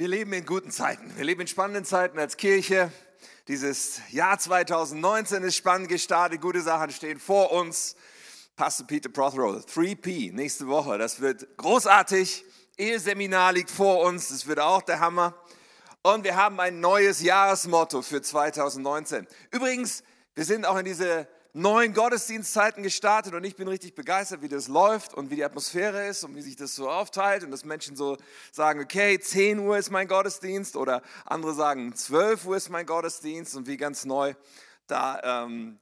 Wir leben in guten Zeiten. Wir leben in spannenden Zeiten als Kirche. Dieses Jahr 2019 ist spannend gestartet. Gute Sachen stehen vor uns. Pastor Peter Prothero, 3P, nächste Woche. Das wird großartig. Eheseminar liegt vor uns. Das wird auch der Hammer. Und wir haben ein neues Jahresmotto für 2019. Übrigens, wir sind auch in diese neuen Gottesdienstzeiten gestartet und ich bin richtig begeistert, wie das läuft und wie die Atmosphäre ist und wie sich das so aufteilt und dass Menschen so sagen, okay, 10 Uhr ist mein Gottesdienst oder andere sagen, 12 Uhr ist mein Gottesdienst und wie ganz neu da ähm,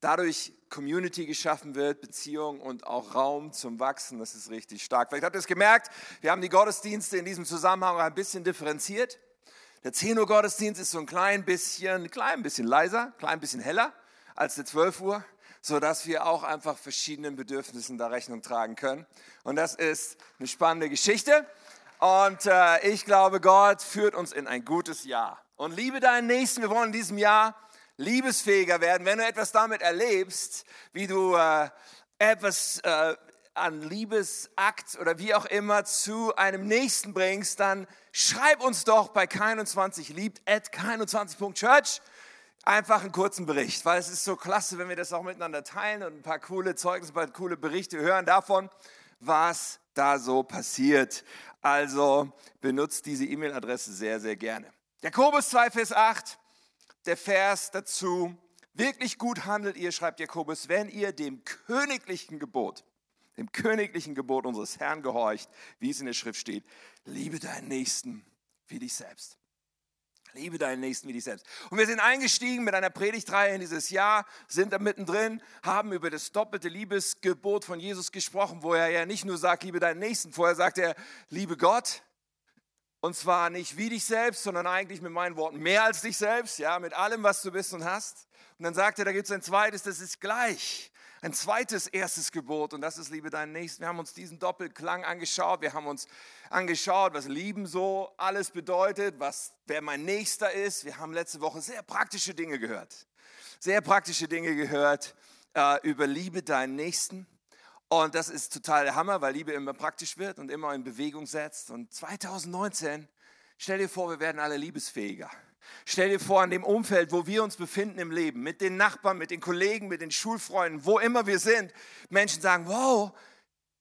dadurch Community geschaffen wird, Beziehung und auch Raum zum Wachsen, das ist richtig stark. Vielleicht habt ihr es gemerkt, wir haben die Gottesdienste in diesem Zusammenhang ein bisschen differenziert. Der 10 Uhr Gottesdienst ist so ein klein bisschen, ein klein bisschen leiser, ein klein bisschen heller als die 12 Uhr, sodass wir auch einfach verschiedenen Bedürfnissen da Rechnung tragen können. Und das ist eine spannende Geschichte. Und äh, ich glaube, Gott führt uns in ein gutes Jahr. Und liebe deinen Nächsten, wir wollen in diesem Jahr liebesfähiger werden. Wenn du etwas damit erlebst, wie du äh, etwas äh, an Liebesakt oder wie auch immer zu einem Nächsten bringst, dann schreib uns doch bei 21 liebt at 21.church einfach einen kurzen Bericht, weil es ist so klasse, wenn wir das auch miteinander teilen und ein paar coole Zeugnisse, ein paar coole Berichte hören davon, was da so passiert. Also benutzt diese E-Mail-Adresse sehr, sehr gerne. Jakobus 2, Vers 8, der Vers dazu. Wirklich gut handelt ihr, schreibt Jakobus, wenn ihr dem königlichen Gebot, dem königlichen Gebot unseres Herrn gehorcht, wie es in der Schrift steht, liebe deinen Nächsten wie dich selbst. Liebe deinen Nächsten wie dich selbst. Und wir sind eingestiegen mit einer Predigtreihe in dieses Jahr, sind da mittendrin, haben über das doppelte Liebesgebot von Jesus gesprochen, wo er ja nicht nur sagt, liebe deinen Nächsten, vorher sagt er, liebe Gott. Und zwar nicht wie dich selbst, sondern eigentlich mit meinen Worten mehr als dich selbst, ja, mit allem, was du bist und hast. Und dann sagt er, da gibt es ein zweites, das ist gleich ein zweites erstes Gebot und das ist Liebe deinen Nächsten. Wir haben uns diesen Doppelklang angeschaut. Wir haben uns angeschaut, was Lieben so alles bedeutet, was wer mein Nächster ist. Wir haben letzte Woche sehr praktische Dinge gehört. Sehr praktische Dinge gehört äh, über Liebe deinen Nächsten. Und das ist total der Hammer, weil Liebe immer praktisch wird und immer in Bewegung setzt. Und 2019, stell dir vor, wir werden alle liebesfähiger. Stell dir vor, in dem Umfeld, wo wir uns befinden im Leben, mit den Nachbarn, mit den Kollegen, mit den Schulfreunden, wo immer wir sind, Menschen sagen, wow,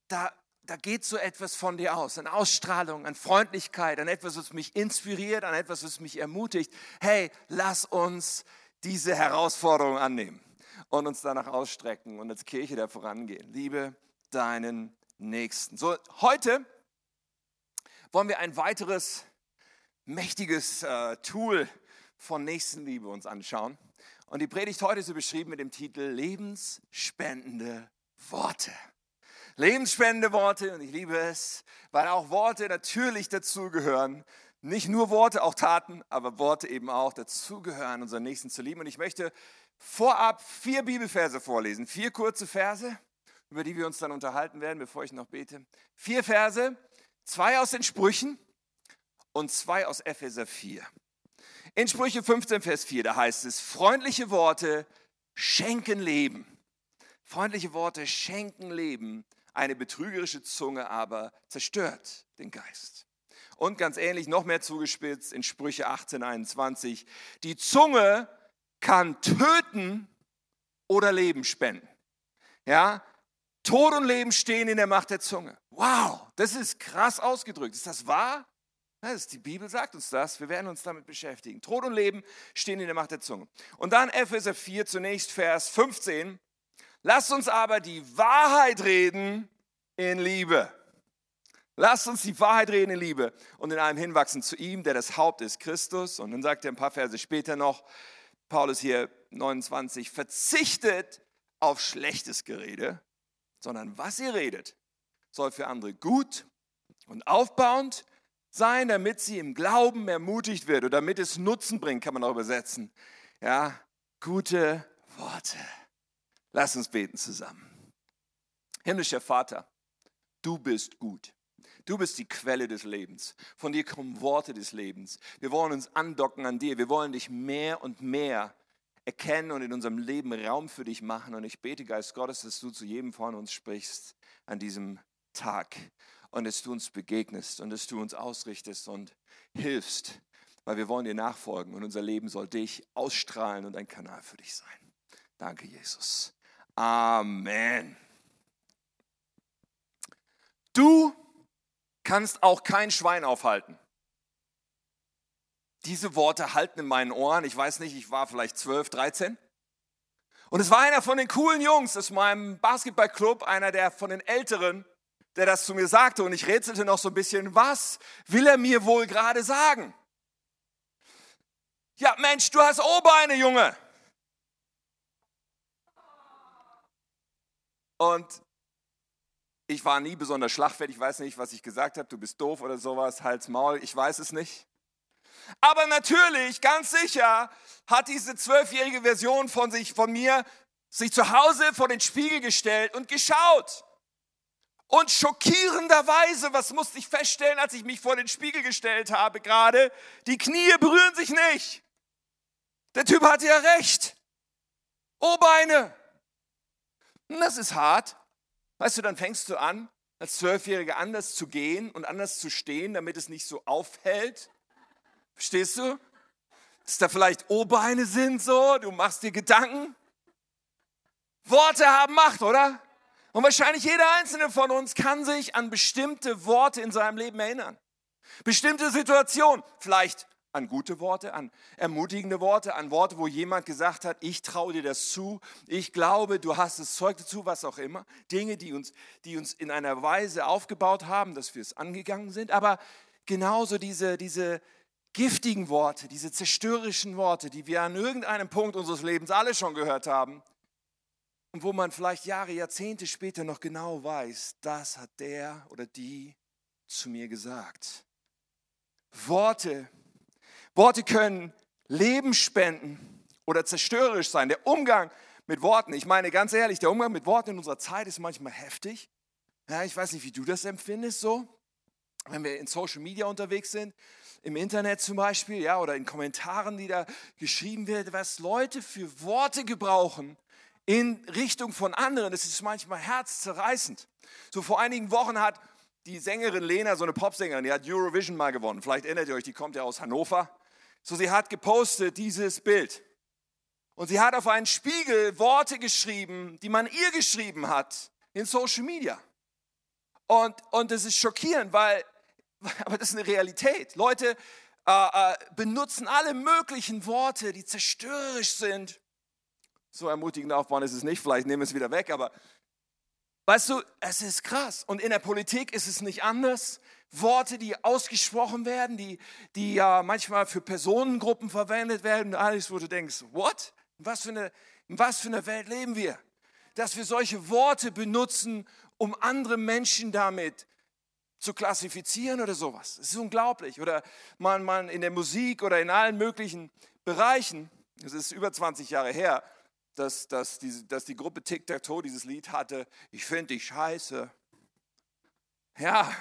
da, da geht so etwas von dir aus, an Ausstrahlung, an Freundlichkeit, an etwas, was mich inspiriert, an etwas, was mich ermutigt. Hey, lass uns diese Herausforderung annehmen und uns danach ausstrecken und als Kirche da vorangehen. Liebe deinen Nächsten. So, heute wollen wir ein weiteres mächtiges äh, Tool von Nächstenliebe uns anschauen. Und die Predigt heute ist beschrieben mit dem Titel Lebensspendende Worte. Lebensspendende Worte und ich liebe es, weil auch Worte natürlich dazugehören. Nicht nur Worte, auch Taten, aber Worte eben auch dazugehören, unseren Nächsten zu lieben. Und ich möchte vorab vier Bibelverse vorlesen, vier kurze Verse, über die wir uns dann unterhalten werden, bevor ich noch bete. Vier Verse, zwei aus den Sprüchen und zwei aus Epheser 4. In Sprüche 15, Vers 4, da heißt es, freundliche Worte schenken Leben. Freundliche Worte schenken Leben, eine betrügerische Zunge aber zerstört den Geist. Und ganz ähnlich, noch mehr zugespitzt in Sprüche 18, 21, die Zunge kann töten oder Leben spenden. Ja, Tod und Leben stehen in der Macht der Zunge. Wow, das ist krass ausgedrückt. Ist das wahr? Das die Bibel sagt uns das. Wir werden uns damit beschäftigen. Tod und Leben stehen in der Macht der Zunge. Und dann Epheser 4, zunächst Vers 15. Lasst uns aber die Wahrheit reden in Liebe. Lasst uns die Wahrheit reden in Liebe und in allem hinwachsen zu ihm, der das Haupt ist, Christus. Und dann sagt er ein paar Verse später noch, Paulus hier 29, verzichtet auf schlechtes Gerede, sondern was ihr redet, soll für andere gut und aufbauend sein, damit sie im Glauben ermutigt wird oder damit es Nutzen bringt, kann man auch übersetzen. Ja, gute Worte. Lass uns beten zusammen. Himmlischer Vater, du bist gut. Du bist die Quelle des Lebens. Von dir kommen Worte des Lebens. Wir wollen uns andocken an dir. Wir wollen dich mehr und mehr erkennen und in unserem Leben Raum für dich machen. Und ich bete, Geist Gottes, dass du zu jedem von uns sprichst an diesem Tag und dass du uns begegnest und dass du uns ausrichtest und hilfst, weil wir wollen dir nachfolgen und unser Leben soll dich ausstrahlen und ein Kanal für dich sein. Danke, Jesus. Amen. Du kannst auch kein Schwein aufhalten. Diese Worte halten in meinen Ohren. Ich weiß nicht, ich war vielleicht 12, 13. Und es war einer von den coolen Jungs aus meinem Basketballclub, einer der von den Älteren, der das zu mir sagte. Und ich rätselte noch so ein bisschen, was will er mir wohl gerade sagen? Ja, Mensch, du hast O-Beine, Junge. Und ich war nie besonders schlagfertig, ich weiß nicht, was ich gesagt habe, du bist doof oder sowas, Hals, Maul, ich weiß es nicht. Aber natürlich, ganz sicher, hat diese zwölfjährige Version von sich, von mir, sich zu Hause vor den Spiegel gestellt und geschaut. Und schockierenderweise, was musste ich feststellen, als ich mich vor den Spiegel gestellt habe gerade, die Knie berühren sich nicht. Der Typ hatte ja recht. Oh Beine. Das ist hart. Weißt du, dann fängst du an, als Zwölfjähriger anders zu gehen und anders zu stehen, damit es nicht so auffällt. Verstehst du? Dass da vielleicht O-Beine sind so, du machst dir Gedanken. Worte haben Macht, oder? Und wahrscheinlich jeder einzelne von uns kann sich an bestimmte Worte in seinem Leben erinnern. Bestimmte Situationen, vielleicht an gute Worte, an ermutigende Worte, an Worte, wo jemand gesagt hat, ich traue dir das zu, ich glaube, du hast das Zeug dazu, was auch immer. Dinge, die uns, die uns in einer Weise aufgebaut haben, dass wir es angegangen sind. Aber genauso diese, diese giftigen Worte, diese zerstörerischen Worte, die wir an irgendeinem Punkt unseres Lebens alle schon gehört haben und wo man vielleicht Jahre, Jahrzehnte später noch genau weiß, das hat der oder die zu mir gesagt. Worte, Worte können Leben spenden oder zerstörerisch sein. Der Umgang mit Worten, ich meine ganz ehrlich, der Umgang mit Worten in unserer Zeit ist manchmal heftig. Ja, ich weiß nicht, wie du das empfindest so, wenn wir in Social Media unterwegs sind, im Internet zum Beispiel, ja, oder in Kommentaren, die da geschrieben werden, was Leute für Worte gebrauchen in Richtung von anderen. Das ist manchmal herzzerreißend. So vor einigen Wochen hat die Sängerin Lena, so eine Popsängerin, die hat Eurovision mal gewonnen. Vielleicht erinnert ihr euch, die kommt ja aus Hannover. So, sie hat gepostet dieses Bild. Und sie hat auf einen Spiegel Worte geschrieben, die man ihr geschrieben hat in Social Media. Und, und das ist schockierend, weil, aber das ist eine Realität. Leute äh, äh, benutzen alle möglichen Worte, die zerstörerisch sind. So ermutigend aufbauen ist es nicht, vielleicht nehmen wir es wieder weg, aber weißt du, es ist krass. Und in der Politik ist es nicht anders. Worte, die ausgesprochen werden, die, die ja manchmal für Personengruppen verwendet werden, alles, wo du denkst, what? Was für eine, in was für eine Welt leben wir? Dass wir solche Worte benutzen, um andere Menschen damit zu klassifizieren oder sowas. Es ist unglaublich. Oder man, man in der Musik oder in allen möglichen Bereichen, es ist über 20 Jahre her, dass, dass, die, dass die Gruppe Tic Tac Toe dieses Lied hatte, ich finde dich scheiße. Ja,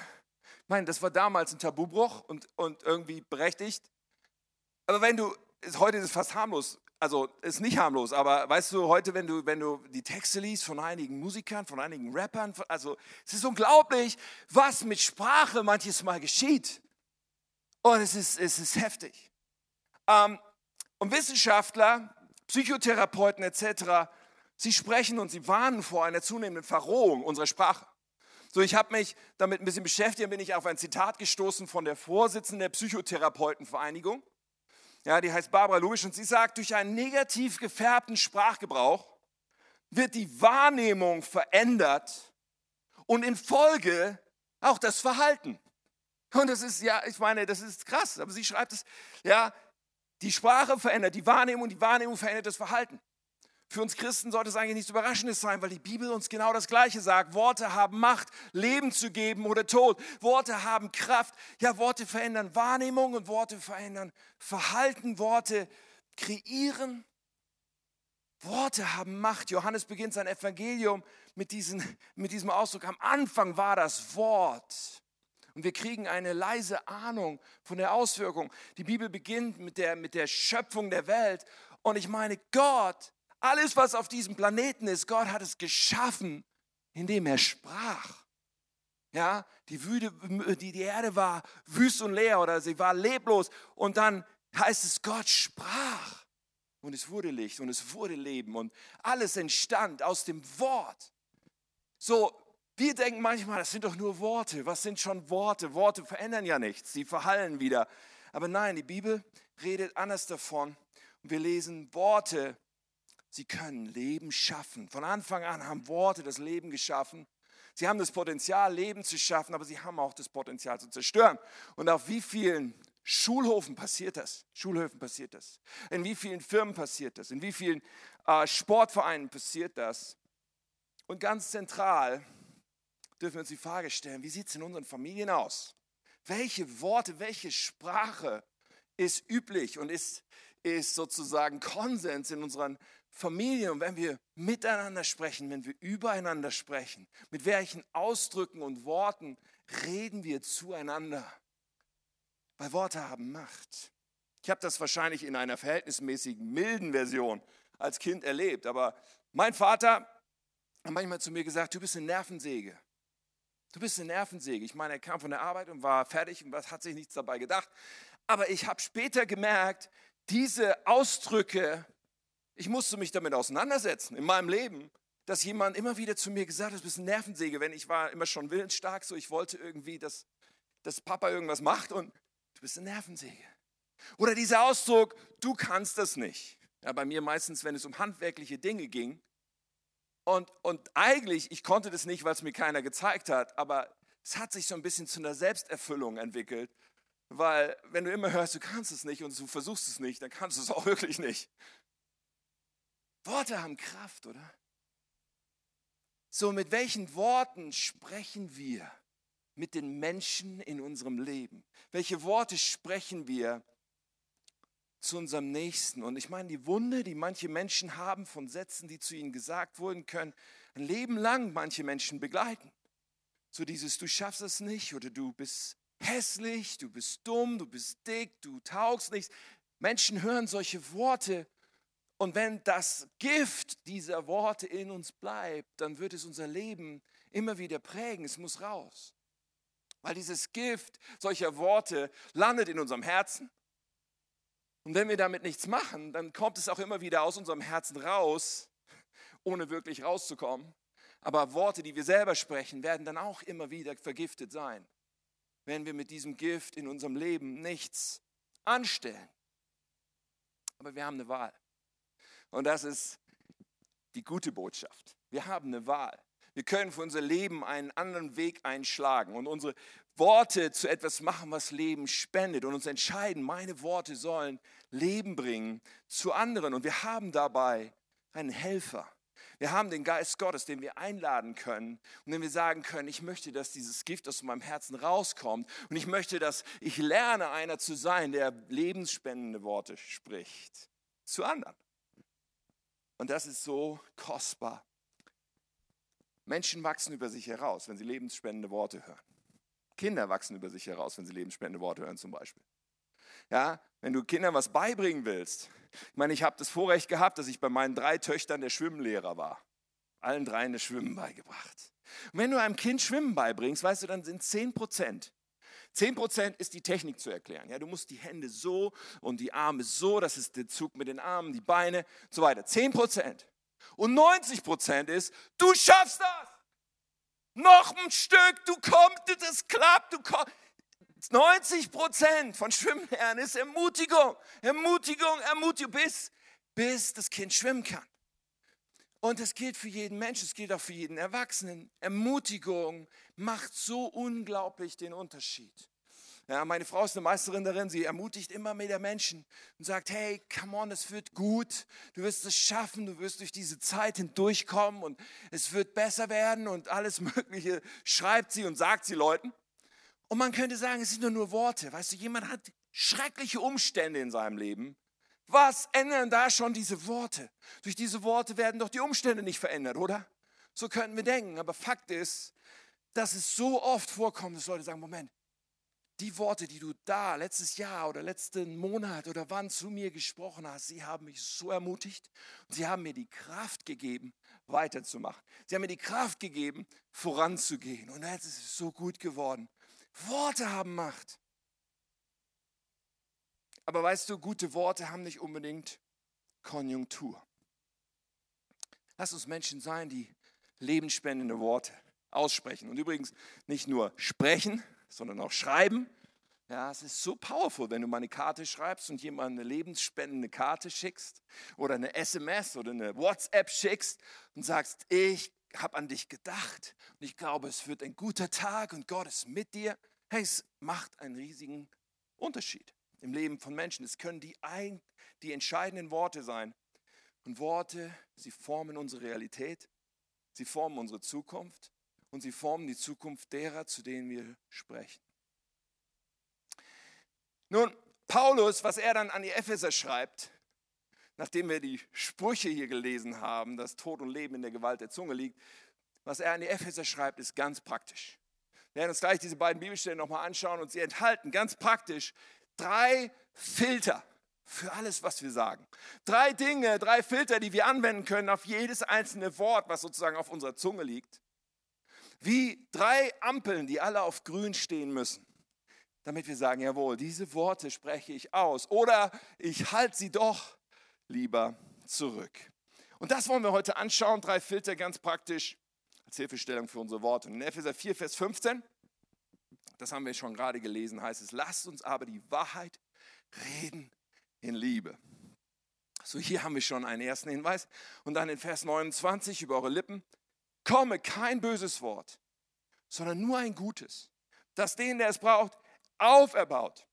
meine, das war damals ein Tabubruch und, und irgendwie berechtigt. Aber wenn du, heute ist es fast harmlos, also ist nicht harmlos, aber weißt du, heute, wenn du, wenn du die Texte liest von einigen Musikern, von einigen Rappern, also es ist unglaublich, was mit Sprache manches Mal geschieht. Und es ist, es ist heftig. Ähm, und Wissenschaftler, Psychotherapeuten etc., sie sprechen und sie warnen vor einer zunehmenden Verrohung unserer Sprache. So, ich habe mich damit ein bisschen beschäftigt, bin ich auf ein Zitat gestoßen von der Vorsitzenden der Psychotherapeutenvereinigung. Ja, die heißt Barbara Lubisch und sie sagt, durch einen negativ gefärbten Sprachgebrauch wird die Wahrnehmung verändert und in Folge auch das Verhalten. Und das ist, ja, ich meine, das ist krass, aber sie schreibt es, ja, die Sprache verändert die Wahrnehmung, die Wahrnehmung verändert das Verhalten. Für uns Christen sollte es eigentlich nichts Überraschendes sein, weil die Bibel uns genau das Gleiche sagt. Worte haben Macht, Leben zu geben oder Tod. Worte haben Kraft. Ja, Worte verändern Wahrnehmung und Worte verändern Verhalten. Worte kreieren. Worte haben Macht. Johannes beginnt sein Evangelium mit, diesen, mit diesem Ausdruck. Am Anfang war das Wort. Und wir kriegen eine leise Ahnung von der Auswirkung. Die Bibel beginnt mit der, mit der Schöpfung der Welt. Und ich meine, Gott alles, was auf diesem Planeten ist, Gott hat es geschaffen, indem er sprach. Ja, die, Wüde, die, die Erde war wüst und leer oder sie war leblos. Und dann heißt es, Gott sprach. Und es wurde Licht und es wurde Leben und alles entstand aus dem Wort. So, wir denken manchmal, das sind doch nur Worte. Was sind schon Worte? Worte verändern ja nichts, sie verhallen wieder. Aber nein, die Bibel redet anders davon. Und wir lesen Worte, sie können Leben schaffen. Von Anfang an haben Worte das Leben geschaffen. Sie haben das Potenzial, Leben zu schaffen, aber sie haben auch das Potenzial zu zerstören. Und auf wie vielen Schulhofen passiert das? Schulhöfen passiert das. In wie vielen Firmen passiert das? In wie vielen äh, Sportvereinen passiert das? Und ganz zentral dürfen wir uns die Frage stellen, wie sieht es in unseren Familien aus? Welche Worte, welche Sprache ist üblich und ist, ist sozusagen Konsens in unseren Familien und wenn wir miteinander sprechen, wenn wir übereinander sprechen, mit welchen Ausdrücken und Worten reden wir zueinander? Weil Worte haben Macht. Ich habe das wahrscheinlich in einer verhältnismäßig milden Version als Kind erlebt, aber mein Vater hat manchmal zu mir gesagt, du bist eine Nervensäge. Du bist eine Nervensäge. Ich meine, er kam von der Arbeit und war fertig und hat sich nichts dabei gedacht. Aber ich habe später gemerkt, diese Ausdrücke ich musste mich damit auseinandersetzen in meinem Leben, dass jemand immer wieder zu mir gesagt hat, du bist eine Nervensäge, wenn ich war immer schon willensstark, so ich wollte irgendwie, dass, dass Papa irgendwas macht und du bist eine Nervensäge. Oder dieser Ausdruck, du kannst das nicht. Ja, bei mir meistens, wenn es um handwerkliche Dinge ging. Und, und eigentlich, ich konnte das nicht, weil es mir keiner gezeigt hat, aber es hat sich so ein bisschen zu einer Selbsterfüllung entwickelt, weil wenn du immer hörst, du kannst es nicht und du versuchst es nicht, dann kannst du es auch wirklich nicht. Worte haben Kraft, oder? So, mit welchen Worten sprechen wir mit den Menschen in unserem Leben? Welche Worte sprechen wir zu unserem Nächsten? Und ich meine, die Wunde, die manche Menschen haben von Sätzen, die zu ihnen gesagt wurden, können ein Leben lang manche Menschen begleiten. So dieses, du schaffst es nicht oder du bist hässlich, du bist dumm, du bist dick, du taugst nichts. Menschen hören solche Worte und wenn das Gift dieser Worte in uns bleibt, dann wird es unser Leben immer wieder prägen. Es muss raus. Weil dieses Gift solcher Worte landet in unserem Herzen. Und wenn wir damit nichts machen, dann kommt es auch immer wieder aus unserem Herzen raus, ohne wirklich rauszukommen. Aber Worte, die wir selber sprechen, werden dann auch immer wieder vergiftet sein, wenn wir mit diesem Gift in unserem Leben nichts anstellen. Aber wir haben eine Wahl. Und das ist die gute Botschaft. Wir haben eine Wahl. Wir können für unser Leben einen anderen Weg einschlagen und unsere Worte zu etwas machen, was Leben spendet und uns entscheiden, meine Worte sollen Leben bringen zu anderen. Und wir haben dabei einen Helfer. Wir haben den Geist Gottes, den wir einladen können und den wir sagen können, ich möchte, dass dieses Gift aus meinem Herzen rauskommt und ich möchte, dass ich lerne, einer zu sein, der lebensspendende Worte spricht zu anderen. Und das ist so kostbar. Menschen wachsen über sich heraus, wenn sie lebensspendende Worte hören. Kinder wachsen über sich heraus, wenn sie lebensspendende Worte hören zum Beispiel. Ja, wenn du Kindern was beibringen willst. Ich meine, ich habe das Vorrecht gehabt, dass ich bei meinen drei Töchtern der Schwimmlehrer war. Allen dreien das Schwimmen beigebracht. Und wenn du einem Kind Schwimmen beibringst, weißt du, dann sind 10 Prozent 10% ist die Technik zu erklären. Ja, du musst die Hände so und die Arme so, das ist der Zug mit den Armen, die Beine und so weiter. 10%. Und 90% ist, du schaffst das. Noch ein Stück, du kommst, das klappt, du kommst. 90 von Schwimmlernen ist Ermutigung, Ermutigung, Ermutigung, bis, bis das Kind schwimmen kann. Und es gilt für jeden Menschen, es gilt auch für jeden Erwachsenen. Ermutigung macht so unglaublich den Unterschied. Ja, meine Frau ist eine Meisterin darin, sie ermutigt immer mehr Menschen und sagt, hey, come on, es wird gut, du wirst es schaffen, du wirst durch diese Zeit hindurchkommen und es wird besser werden und alles Mögliche schreibt sie und sagt sie Leuten. Und man könnte sagen, es sind nur nur Worte. Weißt du, jemand hat schreckliche Umstände in seinem Leben was ändern da schon diese Worte? Durch diese Worte werden doch die Umstände nicht verändert, oder? So könnten wir denken. Aber Fakt ist, dass es so oft vorkommt, dass Leute sagen, Moment, die Worte, die du da letztes Jahr oder letzten Monat oder wann zu mir gesprochen hast, sie haben mich so ermutigt und sie haben mir die Kraft gegeben, weiterzumachen. Sie haben mir die Kraft gegeben, voranzugehen. Und jetzt ist es so gut geworden. Worte haben Macht. Aber weißt du, gute Worte haben nicht unbedingt Konjunktur. Lass uns Menschen sein, die lebensspendende Worte aussprechen. Und übrigens nicht nur sprechen, sondern auch schreiben. Ja, es ist so powerful, wenn du mal eine Karte schreibst und jemand eine lebensspendende Karte schickst oder eine SMS oder eine WhatsApp schickst und sagst, ich habe an dich gedacht und ich glaube, es wird ein guter Tag und Gott ist mit dir. Hey, es macht einen riesigen Unterschied im Leben von Menschen. Es können die, ein, die entscheidenden Worte sein. Und Worte, sie formen unsere Realität, sie formen unsere Zukunft und sie formen die Zukunft derer, zu denen wir sprechen. Nun, Paulus, was er dann an die Epheser schreibt, nachdem wir die Sprüche hier gelesen haben, dass Tod und Leben in der Gewalt der Zunge liegt, was er an die Epheser schreibt, ist ganz praktisch. Wir werden uns gleich diese beiden Bibelstellen nochmal anschauen und sie enthalten ganz praktisch drei Filter für alles, was wir sagen. Drei Dinge, drei Filter, die wir anwenden können auf jedes einzelne Wort, was sozusagen auf unserer Zunge liegt wie drei Ampeln, die alle auf grün stehen müssen, damit wir sagen, jawohl, diese Worte spreche ich aus oder ich halte sie doch lieber zurück. Und das wollen wir heute anschauen, drei Filter ganz praktisch als Hilfestellung für unsere Worte. In Epheser 4, Vers 15, das haben wir schon gerade gelesen, heißt es, lasst uns aber die Wahrheit reden in Liebe. So, hier haben wir schon einen ersten Hinweis. Und dann in Vers 29 über eure Lippen komme kein böses Wort, sondern nur ein gutes, das den, der es braucht, auferbaut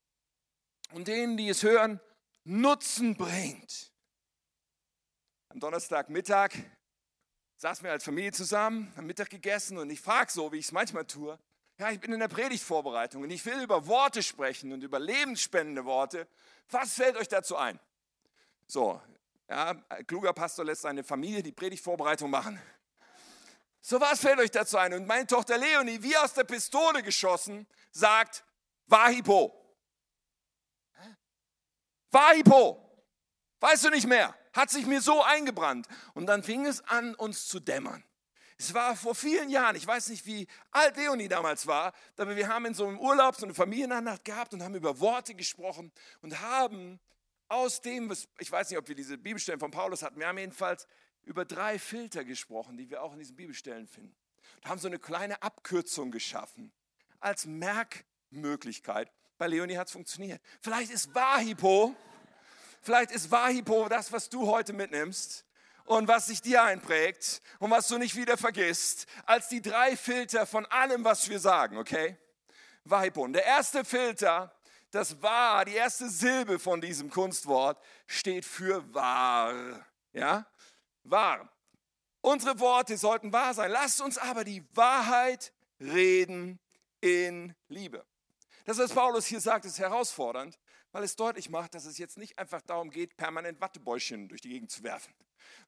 und denen, die es hören, Nutzen bringt. Am Donnerstagmittag saßen wir als Familie zusammen, haben Mittag gegessen und ich frage so, wie ich es manchmal tue, ja, ich bin in der Predigtvorbereitung und ich will über Worte sprechen und über lebensspendende Worte. Was fällt euch dazu ein? So, ja, kluger Pastor lässt seine Familie die Predigtvorbereitung machen. So was fällt euch dazu ein? Und meine Tochter Leonie, wie aus der Pistole geschossen, sagt, Wahipo. Wahipo. Weißt du nicht mehr? Hat sich mir so eingebrannt. Und dann fing es an, uns zu dämmern. Es war vor vielen Jahren, ich weiß nicht, wie alt Leonie damals war, aber wir haben in so einem Urlaub so eine Familienandacht gehabt und haben über Worte gesprochen und haben aus dem, ich weiß nicht, ob wir diese Bibelstellen von Paulus hatten, wir haben jedenfalls über drei Filter gesprochen, die wir auch in diesen Bibelstellen finden. Und haben so eine kleine Abkürzung geschaffen als Merkmöglichkeit. Bei Leonie hat es funktioniert. Vielleicht ist Wahipo, vielleicht ist Wahipo das, was du heute mitnimmst und was sich dir einprägt und was du nicht wieder vergisst, als die drei Filter von allem, was wir sagen, okay? Wahipo. Und der erste Filter, das war, die erste Silbe von diesem Kunstwort, steht für wahr. Ja? Wahr. Unsere Worte sollten wahr sein. Lasst uns aber die Wahrheit reden in Liebe. Das, was Paulus hier sagt, ist herausfordernd, weil es deutlich macht, dass es jetzt nicht einfach darum geht, permanent Wattebäuschen durch die Gegend zu werfen.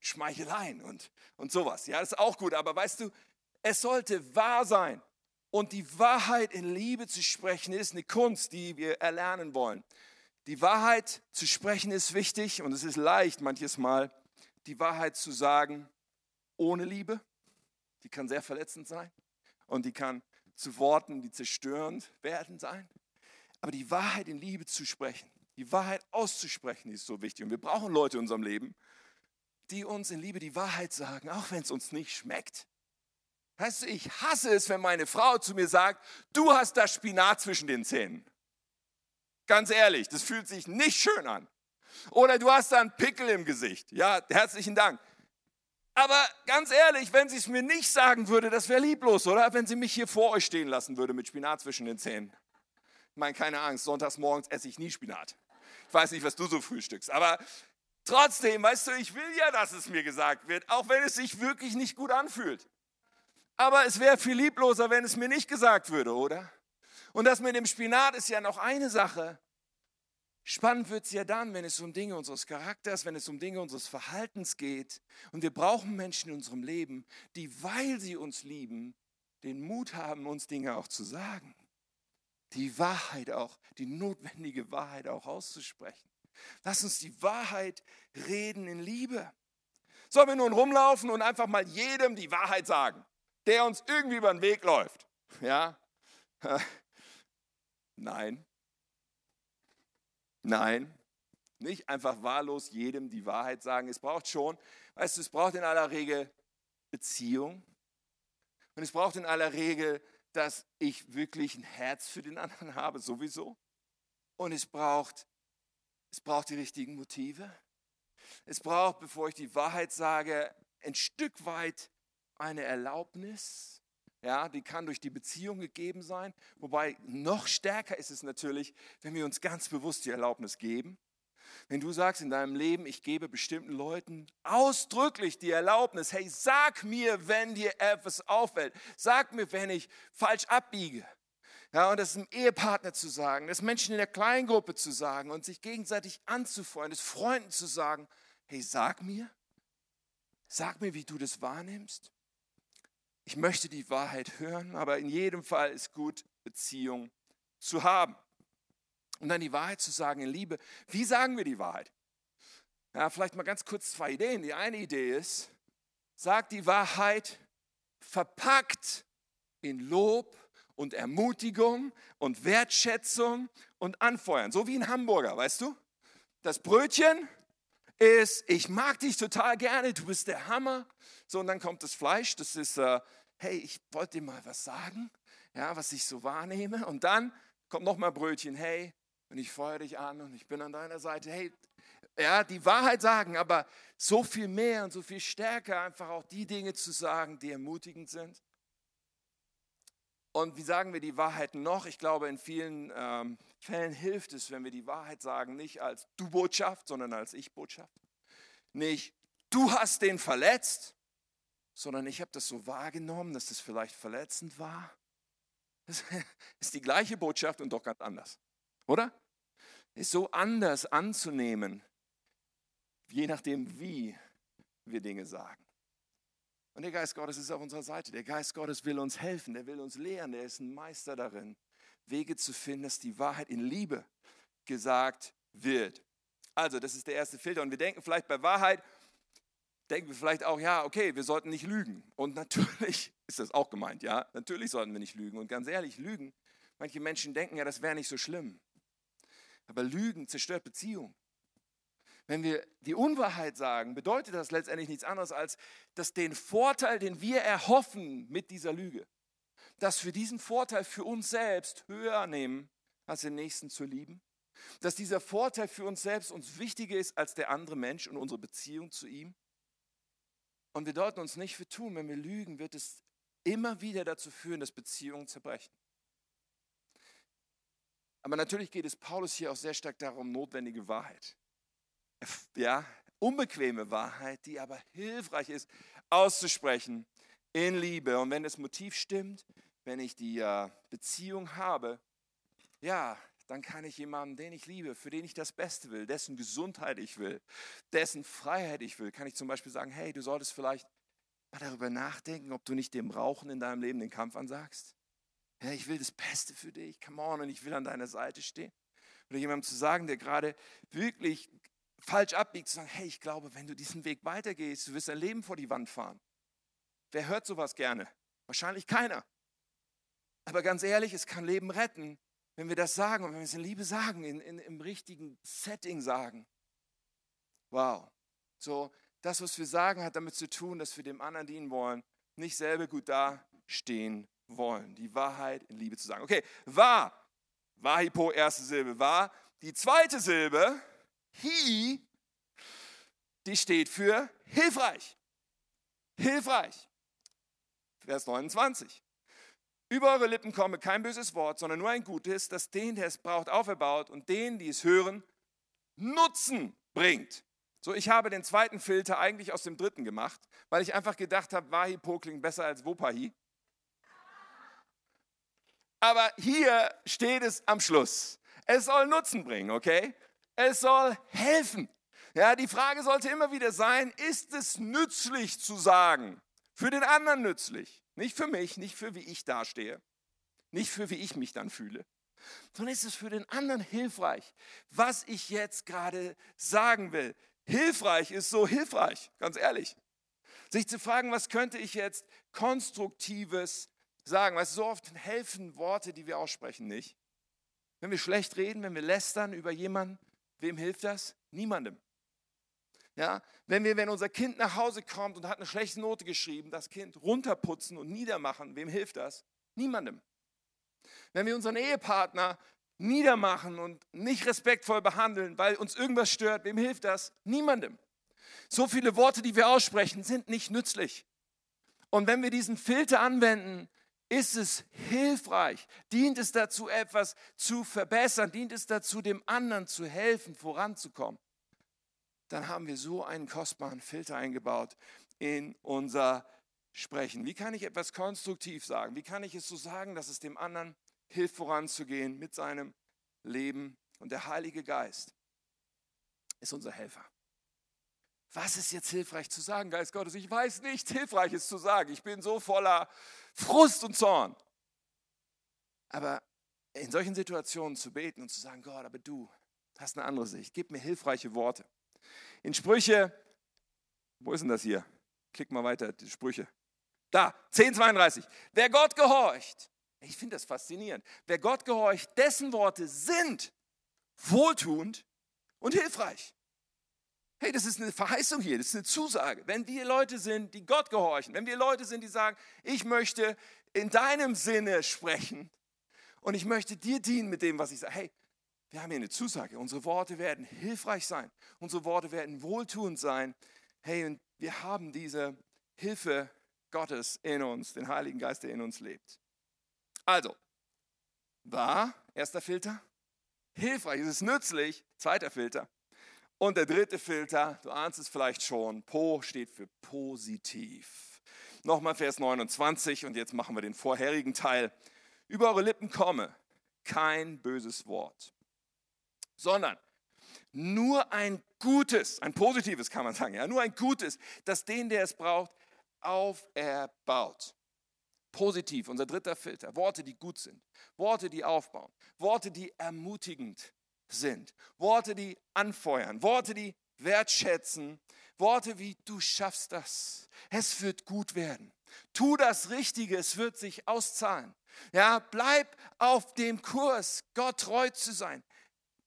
Schmeicheleien und, und sowas. Ja, das ist auch gut, aber weißt du, es sollte wahr sein. Und die Wahrheit in Liebe zu sprechen ist eine Kunst, die wir erlernen wollen. Die Wahrheit zu sprechen ist wichtig und es ist leicht manches Mal, die Wahrheit zu sagen ohne Liebe. Die kann sehr verletzend sein und die kann zu Worten, die zerstörend werden sein. Aber die Wahrheit in Liebe zu sprechen, die Wahrheit auszusprechen, ist so wichtig. Und wir brauchen Leute in unserem Leben, die uns in Liebe die Wahrheit sagen, auch wenn es uns nicht schmeckt. Weißt du, ich hasse es, wenn meine Frau zu mir sagt, du hast das Spinat zwischen den Zähnen. Ganz ehrlich, das fühlt sich nicht schön an. Oder du hast da einen Pickel im Gesicht. Ja, herzlichen Dank. Aber ganz ehrlich, wenn sie es mir nicht sagen würde, das wäre lieblos, oder? Wenn sie mich hier vor euch stehen lassen würde mit Spinat zwischen den Zähnen. Ich meine, keine Angst, sonntags morgens esse ich nie Spinat. Ich weiß nicht, was du so frühstückst, aber trotzdem, weißt du, ich will ja, dass es mir gesagt wird, auch wenn es sich wirklich nicht gut anfühlt. Aber es wäre viel liebloser, wenn es mir nicht gesagt würde, oder? Und das mit dem Spinat ist ja noch eine Sache. Spannend wird es ja dann, wenn es um Dinge unseres Charakters, wenn es um Dinge unseres Verhaltens geht. Und wir brauchen Menschen in unserem Leben, die, weil sie uns lieben, den Mut haben, uns Dinge auch zu sagen. die Wahrheit auch, die notwendige Wahrheit auch auszusprechen. Lass uns die Wahrheit reden in Liebe. Sollen wir nun rumlaufen und einfach mal jedem die Wahrheit sagen, der uns irgendwie über den Weg läuft? Ja? Nein. Nein. Nicht einfach wahllos jedem die Wahrheit sagen. Es braucht schon, weißt du, es braucht in aller Regel Beziehung. Und es braucht in aller Regel, dass ich wirklich ein Herz für den anderen habe, sowieso. Und es braucht, es braucht die richtigen Motive. Es braucht, bevor ich die Wahrheit sage, ein Stück weit eine Erlaubnis. Ja, die kann durch die Beziehung gegeben sein. Wobei noch stärker ist es natürlich, wenn wir uns ganz bewusst die Erlaubnis geben. Wenn du sagst in deinem Leben, ich gebe bestimmten Leuten ausdrücklich die Erlaubnis, hey, sag mir, wenn dir etwas auffällt. Sag mir, wenn ich falsch abbiege. Ja, und das einem Ehepartner zu sagen, das Menschen in der Kleingruppe zu sagen und sich gegenseitig anzufreuen, das Freunden zu sagen, hey, sag mir, sag mir, wie du das wahrnimmst. Ich möchte die Wahrheit hören, aber in jedem Fall ist gut, Beziehung zu haben. Und dann die Wahrheit zu sagen in Liebe. Wie sagen wir die Wahrheit? Ja, vielleicht mal ganz kurz zwei Ideen. Die eine Idee ist, sag die Wahrheit verpackt in Lob und Ermutigung und Wertschätzung und Anfeuern. So wie ein Hamburger, weißt du? Das Brötchen ist, ich mag dich total gerne, du bist der Hammer. So, und dann kommt das Fleisch, das ist, äh, hey, ich wollte dir mal was sagen, ja, was ich so wahrnehme. Und dann kommt nochmal Brötchen, hey, und ich feuere dich an und ich bin an deiner Seite. Hey, ja, die Wahrheit sagen, aber so viel mehr und so viel stärker einfach auch die Dinge zu sagen, die ermutigend sind. Und wie sagen wir die Wahrheit noch? Ich glaube, in vielen ähm, Fällen hilft es, wenn wir die Wahrheit sagen, nicht als Du-Botschaft, sondern als Ich-Botschaft. Nicht, du hast den verletzt, sondern ich habe das so wahrgenommen, dass das vielleicht verletzend war. Das ist die gleiche Botschaft und doch ganz anders, oder? Ist so anders anzunehmen, je nachdem, wie wir Dinge sagen. Und der Geist Gottes ist auf unserer Seite. Der Geist Gottes will uns helfen, der will uns lehren, der ist ein Meister darin, Wege zu finden, dass die Wahrheit in Liebe gesagt wird. Also, das ist der erste Filter. Und wir denken vielleicht bei Wahrheit, denken wir vielleicht auch, ja, okay, wir sollten nicht lügen. Und natürlich ist das auch gemeint, ja, natürlich sollten wir nicht lügen. Und ganz ehrlich, lügen, manche Menschen denken ja, das wäre nicht so schlimm. Aber Lügen zerstört Beziehung. Wenn wir die Unwahrheit sagen, bedeutet das letztendlich nichts anderes, als dass den Vorteil, den wir erhoffen mit dieser Lüge, dass wir diesen Vorteil für uns selbst höher nehmen, als den Nächsten zu lieben. Dass dieser Vorteil für uns selbst uns wichtiger ist als der andere Mensch und unsere Beziehung zu ihm. Und wir deuten uns nicht für tun, wenn wir lügen, wird es immer wieder dazu führen, dass Beziehungen zerbrechen. Aber natürlich geht es Paulus hier auch sehr stark darum, notwendige Wahrheit. Ja, unbequeme Wahrheit, die aber hilfreich ist, auszusprechen in Liebe. Und wenn das Motiv stimmt, wenn ich die äh, Beziehung habe, ja, dann kann ich jemanden, den ich liebe, für den ich das Beste will, dessen Gesundheit ich will, dessen Freiheit ich will, kann ich zum Beispiel sagen, hey, du solltest vielleicht mal darüber nachdenken, ob du nicht dem Rauchen in deinem Leben den Kampf ansagst. Ja, ich will das Beste für dich, come on, und ich will an deiner Seite stehen. Oder jemandem zu sagen, der gerade wirklich falsch abbiegt, zu sagen, hey, ich glaube, wenn du diesen Weg weitergehst, du wirst dein Leben vor die Wand fahren. Wer hört sowas gerne? Wahrscheinlich keiner. Aber ganz ehrlich, es kann Leben retten, wenn wir das sagen und wenn wir es in Liebe sagen, in, in, im richtigen Setting sagen. Wow. So, das, was wir sagen, hat damit zu tun, dass wir dem anderen dienen wollen, nicht selber gut dastehen wollen, die Wahrheit in Liebe zu sagen. Okay, war, Wahipo, erste Silbe, war. Die zweite Silbe, hi, die steht für hilfreich. Hilfreich. Vers 29. Über eure Lippen komme kein böses Wort, sondern nur ein gutes, das den, der es braucht, auferbaut und den, die es hören, Nutzen bringt. So, ich habe den zweiten Filter eigentlich aus dem dritten gemacht, weil ich einfach gedacht habe, Wahipo klingt besser als Wopahi. Aber hier steht es am Schluss. Es soll Nutzen bringen, okay? Es soll helfen. Ja, die Frage sollte immer wieder sein, ist es nützlich zu sagen? Für den anderen nützlich. Nicht für mich, nicht für wie ich dastehe. Nicht für wie ich mich dann fühle. sondern ist es für den anderen hilfreich, was ich jetzt gerade sagen will. Hilfreich ist so hilfreich, ganz ehrlich. Sich zu fragen, was könnte ich jetzt konstruktives sagen? Du, so oft helfen Worte, die wir aussprechen, nicht. Wenn wir schlecht reden, wenn wir lästern über jemanden, wem hilft das? Niemandem. Ja, wenn wir, wenn unser Kind nach Hause kommt und hat eine schlechte Note geschrieben, das Kind runterputzen und niedermachen, wem hilft das? Niemandem. Wenn wir unseren Ehepartner niedermachen und nicht respektvoll behandeln, weil uns irgendwas stört, wem hilft das? Niemandem. So viele Worte, die wir aussprechen, sind nicht nützlich. Und wenn wir diesen Filter anwenden, ist es hilfreich? Dient es dazu, etwas zu verbessern? Dient es dazu, dem anderen zu helfen, voranzukommen? Dann haben wir so einen kostbaren Filter eingebaut in unser Sprechen. Wie kann ich etwas konstruktiv sagen? Wie kann ich es so sagen, dass es dem anderen hilft, voranzugehen mit seinem Leben? Und der Heilige Geist ist unser Helfer. Was ist jetzt hilfreich zu sagen, Geist Gottes? Ich weiß nicht, hilfreich ist zu sagen. Ich bin so voller Frust und Zorn. Aber in solchen Situationen zu beten und zu sagen, Gott, aber du hast eine andere Sicht. Gib mir hilfreiche Worte. In Sprüche, wo ist denn das hier? Klick mal weiter, die Sprüche. Da, 1032. Wer Gott gehorcht, ich finde das faszinierend. Wer Gott gehorcht, dessen Worte sind wohltuend und hilfreich. Hey, das ist eine Verheißung hier, das ist eine Zusage. Wenn wir Leute sind, die Gott gehorchen, wenn wir Leute sind, die sagen, ich möchte in deinem Sinne sprechen und ich möchte dir dienen mit dem, was ich sage. Hey, wir haben hier eine Zusage. Unsere Worte werden hilfreich sein. Unsere Worte werden wohltuend sein. Hey, und wir haben diese Hilfe Gottes in uns, den Heiligen Geist, der in uns lebt. Also, war, erster Filter, hilfreich, es ist nützlich, zweiter Filter, und der dritte Filter, du ahnst es vielleicht schon, Po steht für positiv. Nochmal Vers 29 und jetzt machen wir den vorherigen Teil. Über eure Lippen komme kein böses Wort, sondern nur ein gutes, ein positives kann man sagen, ja, nur ein gutes, das den, der es braucht, auferbaut. Positiv, unser dritter Filter. Worte, die gut sind. Worte, die aufbauen. Worte, die ermutigend sind. Worte, die anfeuern, Worte, die wertschätzen, Worte wie du schaffst das, es wird gut werden. Tu das Richtige, es wird sich auszahlen. Ja, bleib auf dem Kurs, Gott treu zu sein.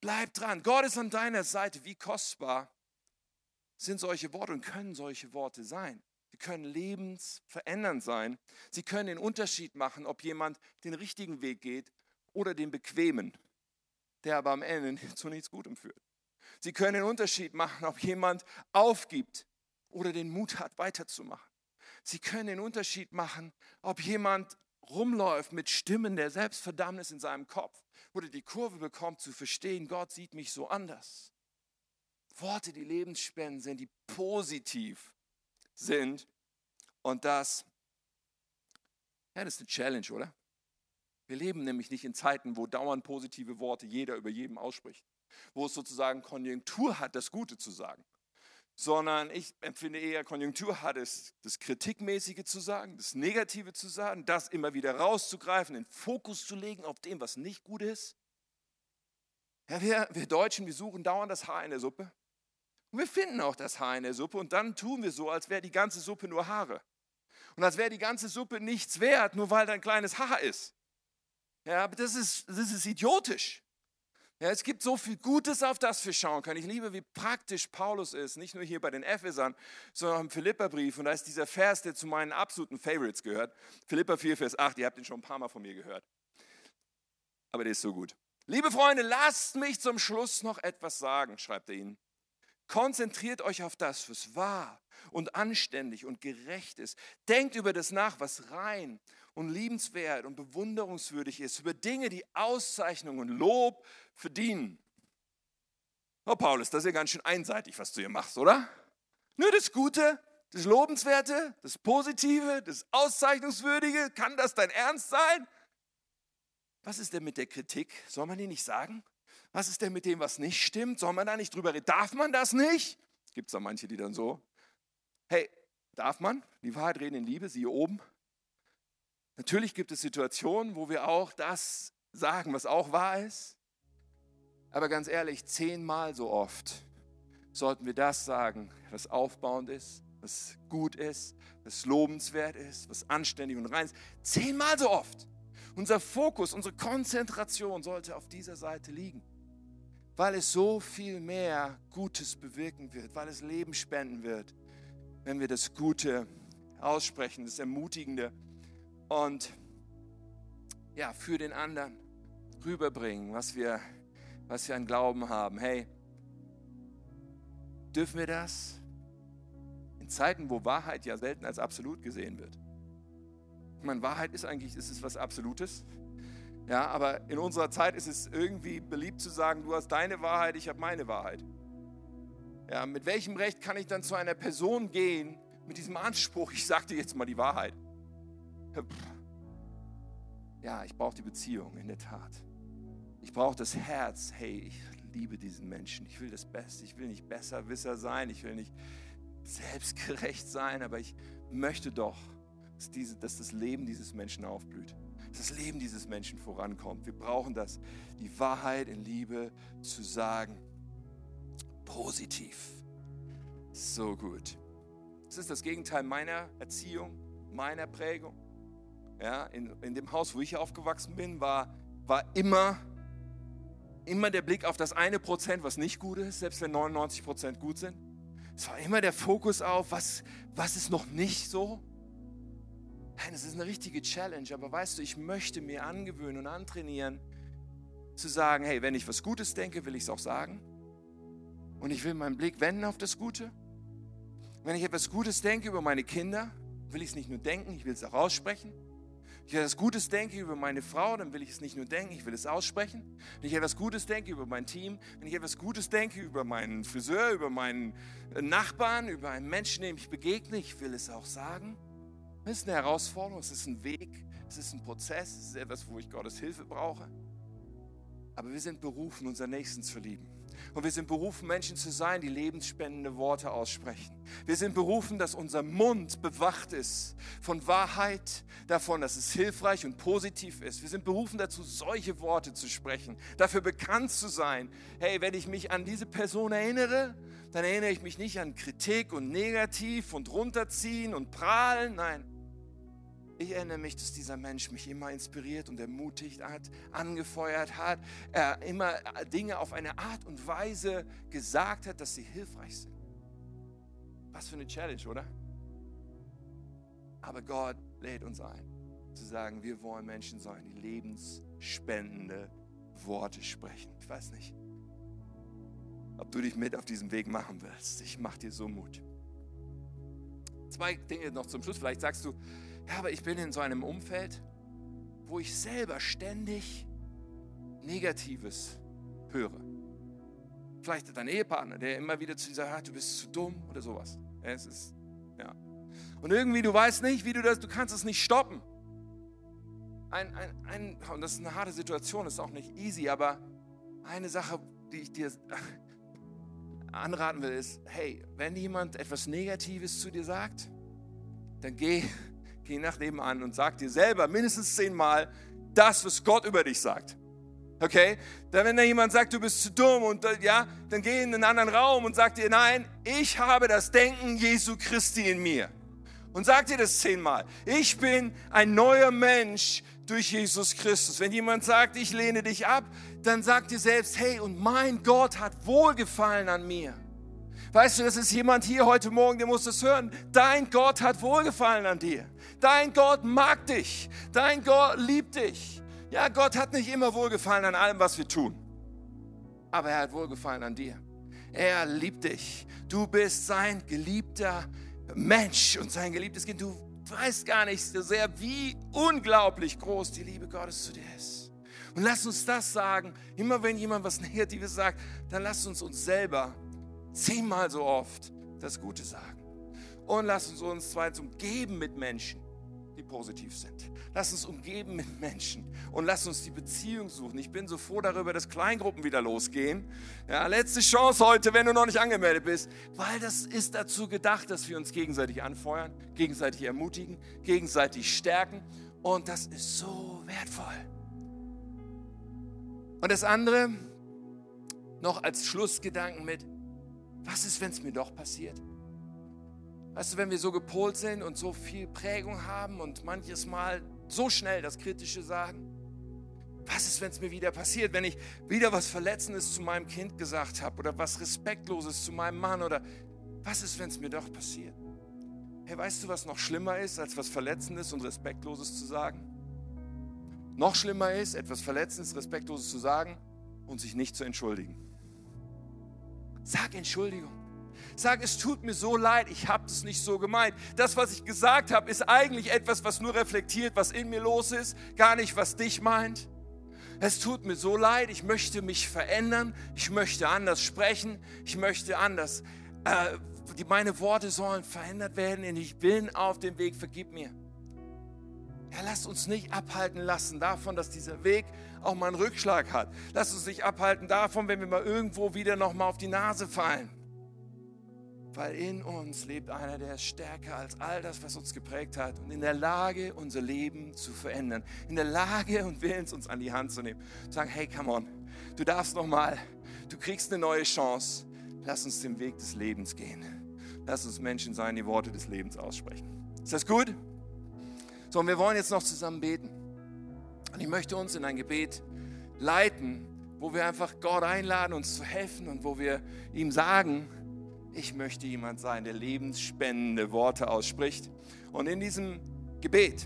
Bleib dran. Gott ist an deiner Seite. Wie kostbar sind solche Worte und können solche Worte sein? Sie können lebensverändernd sein. Sie können den Unterschied machen, ob jemand den richtigen Weg geht oder den bequemen der aber am Ende zu nichts Gutem führt. Sie können den Unterschied machen, ob jemand aufgibt oder den Mut hat, weiterzumachen. Sie können den Unterschied machen, ob jemand rumläuft mit Stimmen der Selbstverdammnis in seinem Kopf oder die Kurve bekommt zu verstehen, Gott sieht mich so anders. Worte, die lebensspenden sind, die positiv sind. Und das, ja, das ist eine Challenge, oder? Wir leben nämlich nicht in Zeiten, wo dauernd positive Worte jeder über jedem ausspricht, wo es sozusagen Konjunktur hat, das Gute zu sagen, sondern ich empfinde eher Konjunktur hat es, das Kritikmäßige zu sagen, das Negative zu sagen, das immer wieder rauszugreifen, den Fokus zu legen auf dem, was nicht gut ist. Ja, wir, wir Deutschen, wir suchen dauernd das Haar in der Suppe. Und wir finden auch das Haar in der Suppe und dann tun wir so, als wäre die ganze Suppe nur Haare. Und als wäre die ganze Suppe nichts wert, nur weil da ein kleines Haar ist. Ja, aber das ist, das ist idiotisch. Ja, es gibt so viel Gutes, auf das wir schauen können. Ich liebe, wie praktisch Paulus ist, nicht nur hier bei den Ephesern, sondern auch im Philipperbrief. Und da ist dieser Vers, der zu meinen absoluten Favorites gehört. Philipper 4, Vers 8, ihr habt ihn schon ein paar Mal von mir gehört. Aber der ist so gut. Liebe Freunde, lasst mich zum Schluss noch etwas sagen, schreibt er ihnen. Konzentriert euch auf das, was wahr und anständig und gerecht ist. Denkt über das nach, was rein und liebenswert und bewunderungswürdig ist, über Dinge, die Auszeichnung und Lob verdienen. Oh Paulus, das ist ja ganz schön einseitig, was du hier machst, oder? Nur das Gute, das Lobenswerte, das Positive, das Auszeichnungswürdige, kann das dein Ernst sein? Was ist denn mit der Kritik? Soll man die nicht sagen? Was ist denn mit dem, was nicht stimmt? Soll man da nicht drüber reden? Darf man das nicht? Gibt es da manche, die dann so, hey, darf man? Die Wahrheit reden in Liebe, siehe oben. Natürlich gibt es Situationen, wo wir auch das sagen, was auch wahr ist. Aber ganz ehrlich, zehnmal so oft sollten wir das sagen, was aufbauend ist, was gut ist, was lobenswert ist, was anständig und rein ist. Zehnmal so oft. Unser Fokus, unsere Konzentration sollte auf dieser Seite liegen, weil es so viel mehr Gutes bewirken wird, weil es Leben spenden wird, wenn wir das Gute aussprechen, das Ermutigende und ja, für den anderen rüberbringen, was wir, was wir an Glauben haben. Hey, dürfen wir das? In Zeiten, wo Wahrheit ja selten als absolut gesehen wird. Ich meine, Wahrheit ist eigentlich, ist es was Absolutes. Ja, aber in unserer Zeit ist es irgendwie beliebt zu sagen, du hast deine Wahrheit, ich habe meine Wahrheit. Ja, mit welchem Recht kann ich dann zu einer Person gehen mit diesem Anspruch, ich sage dir jetzt mal die Wahrheit? Ja, ich brauche die Beziehung, in der Tat. Ich brauche das Herz, hey, ich liebe diesen Menschen, ich will das Beste, ich will nicht Besserwisser sein, ich will nicht selbstgerecht sein, aber ich möchte doch, dass, diese, dass das Leben dieses Menschen aufblüht, das Leben dieses Menschen vorankommt. Wir brauchen das, die Wahrheit in Liebe zu sagen. Positiv. So gut. Das ist das Gegenteil meiner Erziehung, meiner Prägung. Ja, in, in dem Haus, wo ich aufgewachsen bin, war, war immer, immer der Blick auf das eine Prozent, was nicht gut ist, selbst wenn 99 Prozent gut sind. Es war immer der Fokus auf, was, was ist noch nicht so. Es ist eine richtige Challenge, aber weißt du, ich möchte mir angewöhnen und antrainieren, zu sagen, hey, wenn ich was Gutes denke, will ich es auch sagen. Und ich will meinen Blick wenden auf das Gute. Wenn ich etwas Gutes denke über meine Kinder, will ich es nicht nur denken, ich will es auch aussprechen. Wenn ich etwas Gutes denke über meine Frau, dann will ich es nicht nur denken, ich will es aussprechen. Wenn ich etwas Gutes denke über mein Team, wenn ich etwas Gutes denke über meinen Friseur, über meinen Nachbarn, über einen Menschen, dem ich begegne, ich will es auch sagen. Es ist eine Herausforderung, es ist ein Weg, es ist ein Prozess, es ist etwas, wo ich Gottes Hilfe brauche. Aber wir sind berufen, unseren Nächsten zu lieben. Und wir sind berufen, Menschen zu sein, die lebensspendende Worte aussprechen. Wir sind berufen, dass unser Mund bewacht ist von Wahrheit, davon, dass es hilfreich und positiv ist. Wir sind berufen dazu, solche Worte zu sprechen, dafür bekannt zu sein. Hey, wenn ich mich an diese Person erinnere, dann erinnere ich mich nicht an Kritik und Negativ und runterziehen und prahlen. Nein, ich erinnere mich, dass dieser Mensch mich immer inspiriert und ermutigt hat, angefeuert hat, er immer Dinge auf eine Art und Weise gesagt hat, dass sie hilfreich sind. Was für eine Challenge, oder? Aber Gott lädt uns ein, zu sagen, wir wollen Menschen sein, die lebensspendende Worte sprechen. Ich weiß nicht, ob du dich mit auf diesem Weg machen willst. Ich mache dir so Mut. Zwei Dinge noch zum Schluss. Vielleicht sagst du, ja, aber ich bin in so einem Umfeld, wo ich selber ständig Negatives höre. Vielleicht dein Ehepartner, der immer wieder zu dir sagt, du bist zu dumm oder sowas. es ist, ja. Und irgendwie, du weißt nicht, wie du das, du kannst es nicht stoppen. Ein, ein, ein, und das ist eine harte Situation, ist auch nicht easy, aber eine Sache, die ich dir anraten will, ist, hey, wenn jemand etwas Negatives zu dir sagt, dann geh geh nach nebenan und sag dir selber mindestens zehnmal das, was Gott über dich sagt. Okay? Dann, wenn da jemand sagt, du bist zu dumm und äh, ja, dann geh in einen anderen Raum und sag dir, nein, ich habe das Denken Jesu Christi in mir. Und sag dir das zehnmal. Ich bin ein neuer Mensch durch Jesus Christus. Wenn jemand sagt, ich lehne dich ab, dann sag dir selbst, hey, und mein Gott hat Wohlgefallen an mir. Weißt du, das ist jemand hier heute Morgen, der muss das hören. Dein Gott hat Wohlgefallen an dir. Dein Gott mag dich. Dein Gott liebt dich. Ja, Gott hat nicht immer Wohlgefallen an allem, was wir tun. Aber er hat Wohlgefallen an dir. Er liebt dich. Du bist sein geliebter Mensch und sein geliebtes Kind. Du weißt gar nicht so sehr, wie unglaublich groß die Liebe Gottes zu dir ist. Und lass uns das sagen. Immer wenn jemand was Negatives sagt, dann lass uns uns selber zehnmal so oft das Gute sagen. Und lass uns uns zweitens umgeben mit Menschen, die positiv sind. Lass uns umgeben mit Menschen und lass uns die Beziehung suchen. Ich bin so froh darüber, dass Kleingruppen wieder losgehen. Ja, letzte Chance heute, wenn du noch nicht angemeldet bist, weil das ist dazu gedacht, dass wir uns gegenseitig anfeuern, gegenseitig ermutigen, gegenseitig stärken und das ist so wertvoll. Und das andere noch als Schlussgedanken mit, was ist, wenn es mir doch passiert? Weißt du, wenn wir so gepolt sind und so viel Prägung haben und manches Mal so schnell das Kritische sagen, was ist, wenn es mir wieder passiert, wenn ich wieder was Verletzendes zu meinem Kind gesagt habe oder was Respektloses zu meinem Mann oder was ist, wenn es mir doch passiert? Hey, weißt du, was noch schlimmer ist, als was Verletzendes und Respektloses zu sagen? Noch schlimmer ist, etwas Verletzendes, Respektloses zu sagen und sich nicht zu entschuldigen. Sag Entschuldigung. Sag, es tut mir so leid, ich habe es nicht so gemeint. Das, was ich gesagt habe, ist eigentlich etwas, was nur reflektiert, was in mir los ist, gar nicht, was dich meint. Es tut mir so leid, ich möchte mich verändern, ich möchte anders sprechen, ich möchte anders. Äh, meine Worte sollen verändert werden und ich bin auf dem Weg, vergib mir. Ja, lasst uns nicht abhalten lassen davon, dass dieser Weg auch mal einen Rückschlag hat. Lasst uns nicht abhalten davon, wenn wir mal irgendwo wieder noch mal auf die Nase fallen. Weil in uns lebt einer, der ist stärker als all das, was uns geprägt hat und in der Lage, unser Leben zu verändern. In der Lage und willens, uns an die Hand zu nehmen. Zu sagen, hey, come on, du darfst noch mal, du kriegst eine neue Chance. Lass uns den Weg des Lebens gehen. Lass uns Menschen sein, die Worte des Lebens aussprechen. Ist das gut? So, und wir wollen jetzt noch zusammen beten. Und ich möchte uns in ein Gebet leiten, wo wir einfach Gott einladen, uns zu helfen und wo wir ihm sagen, ich möchte jemand sein, der lebensspendende Worte ausspricht. Und in diesem Gebet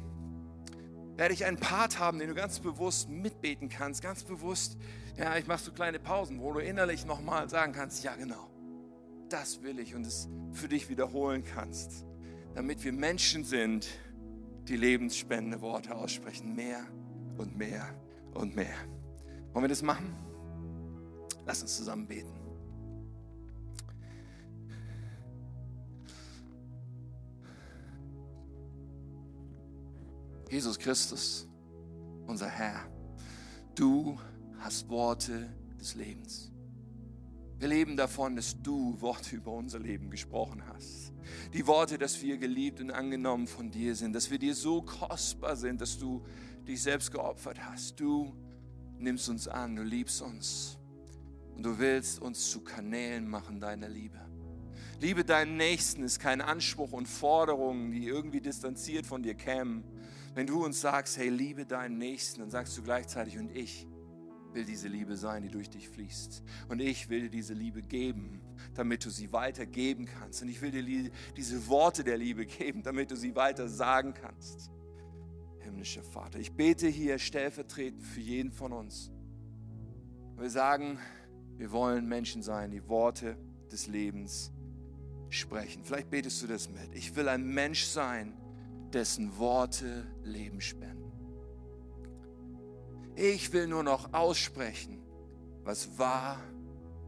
werde ich einen Part haben, den du ganz bewusst mitbeten kannst, ganz bewusst. Ja, ich mache so kleine Pausen, wo du innerlich nochmal sagen kannst, ja genau, das will ich und es für dich wiederholen kannst, damit wir Menschen sind, die lebensspendende Worte aussprechen, mehr und mehr und mehr. Wollen wir das machen? Lass uns zusammen beten. Jesus Christus, unser Herr, du hast Worte des Lebens. Wir leben davon, dass du Worte über unser Leben gesprochen hast. Die Worte, dass wir geliebt und angenommen von dir sind, dass wir dir so kostbar sind, dass du dich selbst geopfert hast. Du nimmst uns an, du liebst uns und du willst uns zu Kanälen machen deiner Liebe. Liebe deinen Nächsten ist kein Anspruch und Forderung, die irgendwie distanziert von dir kämen, wenn du uns sagst, hey, liebe deinen Nächsten, dann sagst du gleichzeitig, und ich will diese Liebe sein, die durch dich fließt. Und ich will dir diese Liebe geben, damit du sie weitergeben kannst. Und ich will dir diese Worte der Liebe geben, damit du sie weiter sagen kannst. Himmlischer Vater, ich bete hier stellvertretend für jeden von uns. Wir sagen, wir wollen Menschen sein, die Worte des Lebens sprechen. Vielleicht betest du das mit. Ich will ein Mensch sein, dessen Worte Leben spenden. Ich will nur noch aussprechen, was wahr,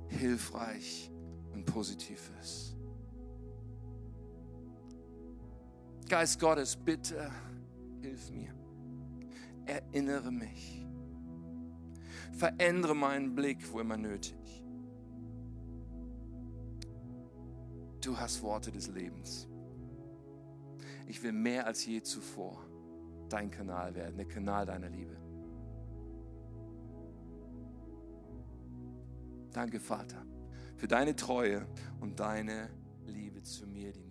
hilfreich und positiv ist. Geist Gottes, bitte hilf mir. Erinnere mich. Verändere meinen Blick, wo immer nötig. Du hast Worte des Lebens. Ich will mehr als je zuvor dein Kanal werden, der Kanal deiner Liebe. Danke, Vater, für deine Treue und deine Liebe zu mir, die